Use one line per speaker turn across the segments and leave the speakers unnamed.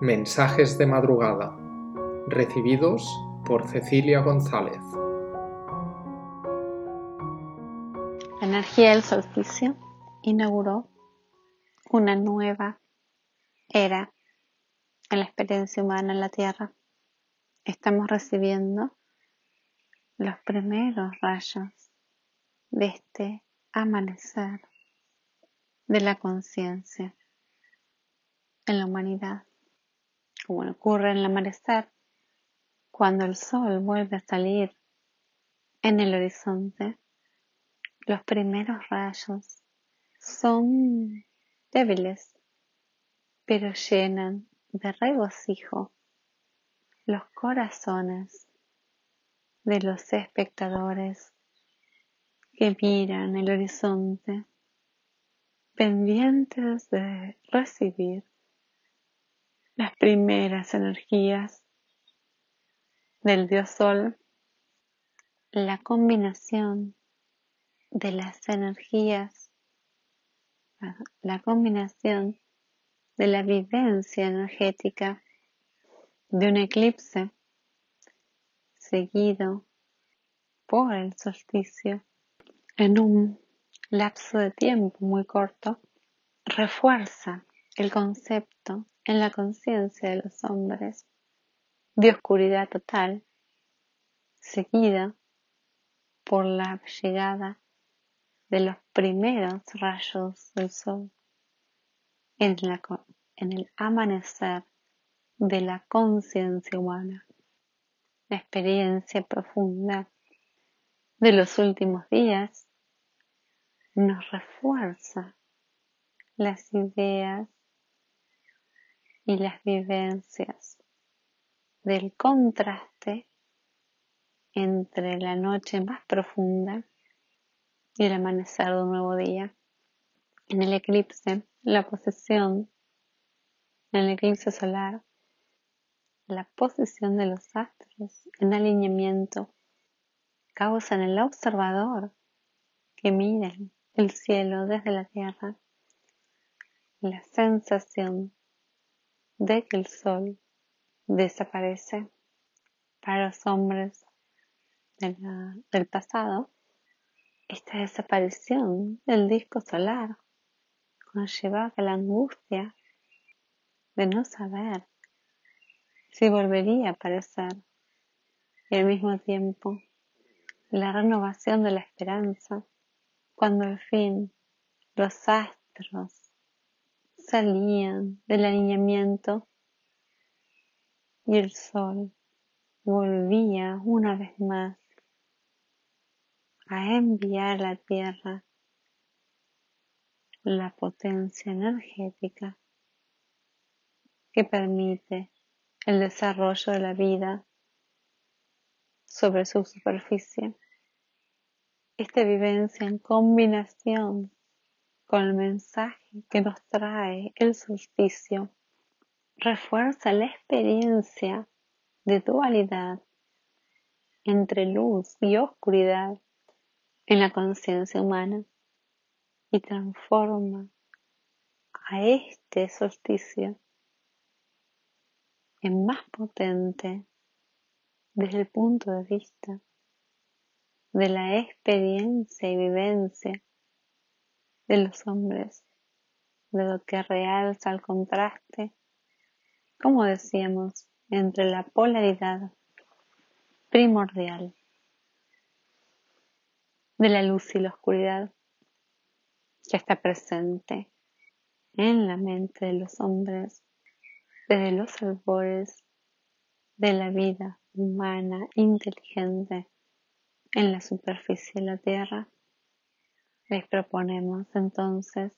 Mensajes de madrugada, recibidos por Cecilia González.
La energía del solsticio inauguró una nueva era en la experiencia humana en la Tierra. Estamos recibiendo los primeros rayos de este amanecer de la conciencia en la humanidad como ocurre en el amanecer, cuando el sol vuelve a salir en el horizonte, los primeros rayos son débiles, pero llenan de regocijo los corazones de los espectadores que miran el horizonte, pendientes de recibir las primeras energías del dios sol, la combinación de las energías, la combinación de la vivencia energética de un eclipse seguido por el solsticio en un lapso de tiempo muy corto, refuerza el concepto en la conciencia de los hombres. De oscuridad total, seguida por la llegada de los primeros rayos del sol en, el amanecer de la conciencia humana, la experiencia profunda de los últimos días nos refuerza las ideas y las vivencias del contraste entre la noche más profunda y el amanecer de un nuevo día. En el eclipse, la posición, en el eclipse solar, la posición de los astros en alineamiento causa en el observador que mira el cielo desde la tierra la sensación de que el sol desaparece para los hombres del pasado, esta desaparición del disco solar conllevaba la angustia de no saber si volvería a aparecer y al mismo tiempo la renovación de la esperanza cuando al fin los astros salían del alineamiento y el sol volvía una vez más a enviar a la Tierra la potencia energética que permite el desarrollo de la vida sobre su superficie. Esta vivencia en combinación con el mensaje que nos trae el solsticio, refuerza la experiencia de dualidad entre luz y oscuridad en la conciencia humana y transforma a este solsticio en más potente desde el punto de vista de la experiencia y vivencia de los hombres, de lo que realza el contraste, como decíamos, entre la polaridad primordial de la luz y la oscuridad que está presente en la mente de los hombres desde los albores de la vida humana inteligente en la superficie de la Tierra. Les proponemos entonces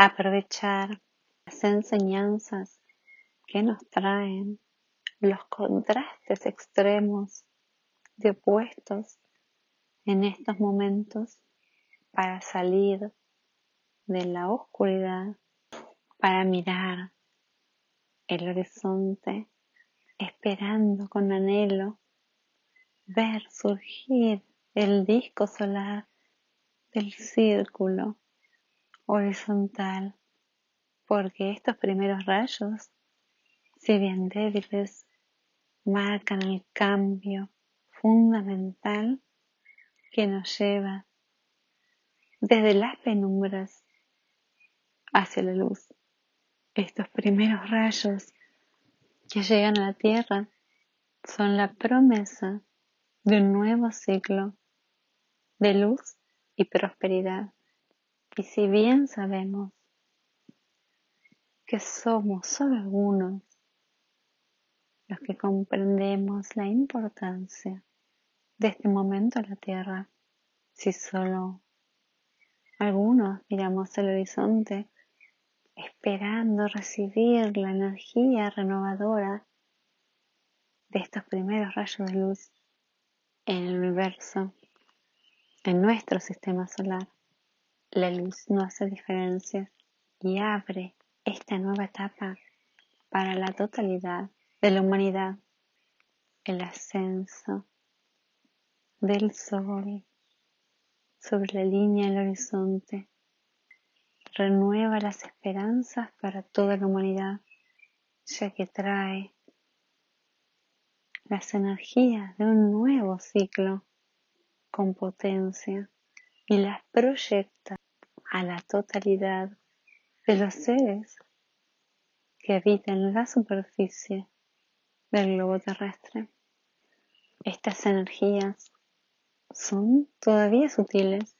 aprovechar las enseñanzas que nos traen los contrastes extremos de opuestos en estos momentos para salir de la oscuridad, para mirar el horizonte, esperando con anhelo ver surgir el disco solar del círculo horizontal, porque estos primeros rayos si bien débiles, marcan el cambio fundamental que nos lleva desde las penumbras hacia la luz. Estos primeros rayos que llegan a la Tierra son la promesa de un nuevo ciclo de luz y prosperidad. Y si bien sabemos que somos solo algunos los que comprendemos la importancia de este momento en la Tierra, si solo algunos miramos el horizonte esperando recibir la energía renovadora de estos primeros rayos de luz en el universo, en nuestro sistema solar. La luz no hace diferencias y abre esta nueva etapa para la totalidad de la humanidad, el ascenso del sol sobre la línea del horizonte. Renueva las esperanzas para toda la humanidad, ya que trae las energías de un nuevo ciclo con potencia y las proyecta a la totalidad de los seres que habitan la superficie del globo terrestre. Estas energías son todavía sutiles,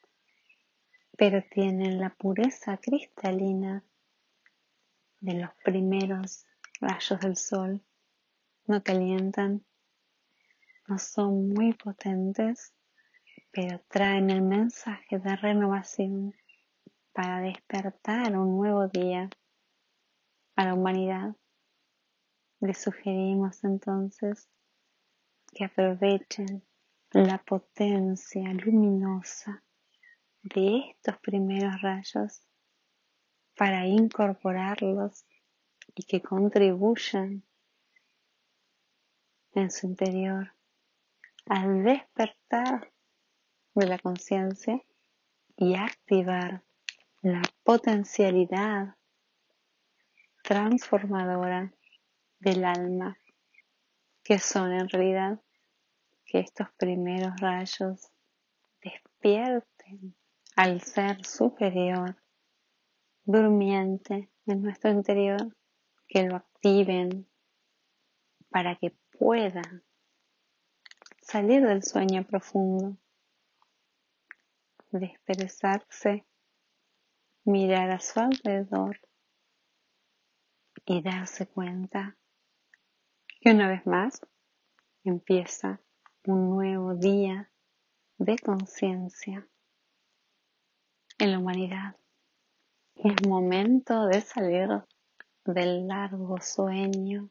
pero tienen la pureza cristalina de los primeros rayos del sol. No calientan, no son muy potentes, pero traen el mensaje de renovación para despertar un nuevo día a la humanidad. Les sugerimos entonces que aprovechen la potencia luminosa de estos primeros rayos para incorporarlos y que contribuyan en su interior al despertar de la conciencia y activar la potencialidad transformadora del alma, que son en realidad que estos primeros rayos despierten al ser superior durmiente en nuestro interior, que lo activen para que pueda salir del sueño profundo, desperezarse, mirar a su alrededor y darse cuenta que una vez más empieza un nuevo día de conciencia en la humanidad. Es momento de salir del largo sueño,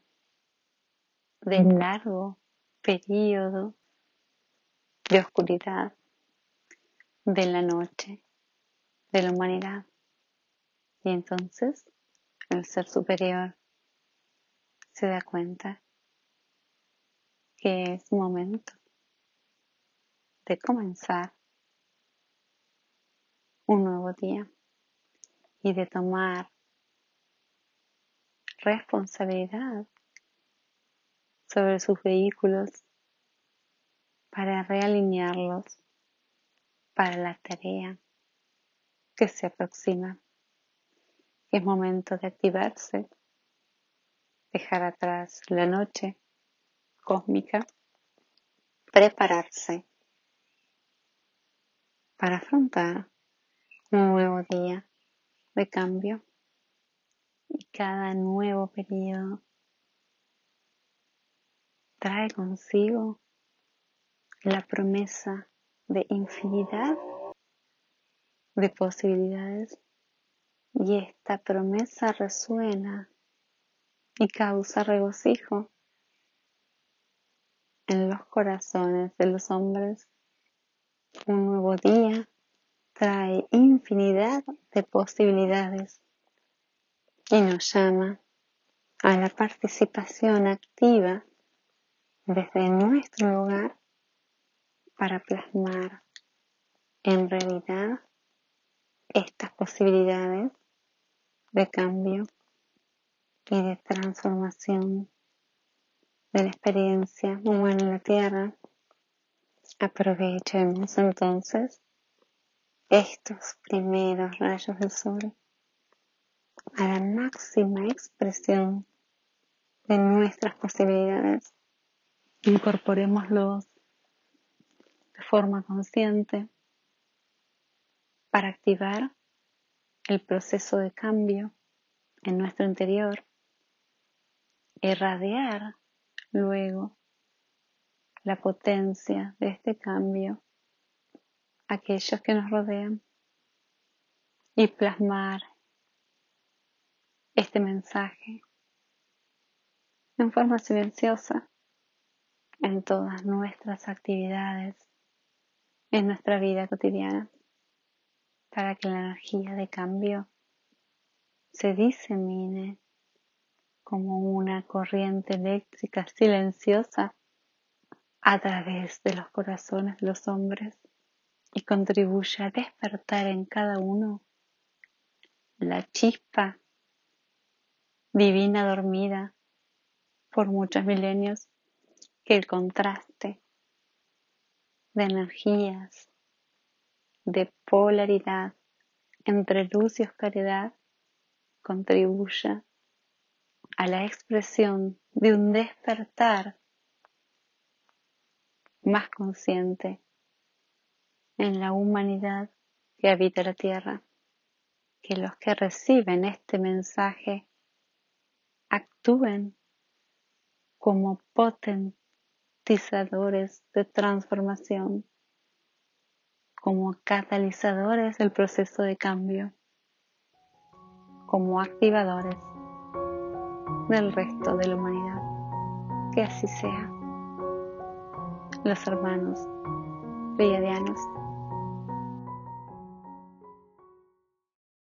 del largo periodo de oscuridad de la noche de la humanidad. Y entonces el ser superior se da cuenta que es momento de comenzar un nuevo día y de tomar responsabilidad sobre sus vehículos para realinearlos para la tarea que se aproxima. Es momento de activarse, dejar atrás la noche cósmica, prepararse para afrontar un nuevo día de cambio y cada nuevo periodo trae consigo la promesa de infinidad de posibilidades y esta promesa resuena y causa regocijo en los corazones de los hombres. Un nuevo día trae infinidad de posibilidades y nos llama a la participación activa desde nuestro lugar para plasmar en realidad estas posibilidades de cambio y de transformación de la experiencia humana en la Tierra, aprovechemos entonces estos primeros rayos del sol a la máxima expresión de nuestras posibilidades. Incorporémoslos forma consciente para activar el proceso de cambio en nuestro interior, irradiar luego la potencia de este cambio a aquellos que nos rodean y plasmar este mensaje en forma silenciosa en todas nuestras actividades, en nuestra vida cotidiana, para que la energía de cambio se disemine como una corriente eléctrica silenciosa a través de los corazones de los hombres y contribuya a despertar en cada uno la chispa divina dormida por muchos milenios que el contraste de energías, de polaridad entre luz y oscuridad contribuya a la expresión de un despertar más consciente en la humanidad que habita la Tierra, que los que reciben este mensaje actúen como potentizadores de transformación, como catalizadores del proceso de cambio, como activadores del resto de la humanidad. Que así sea. Los hermanos pleiadianos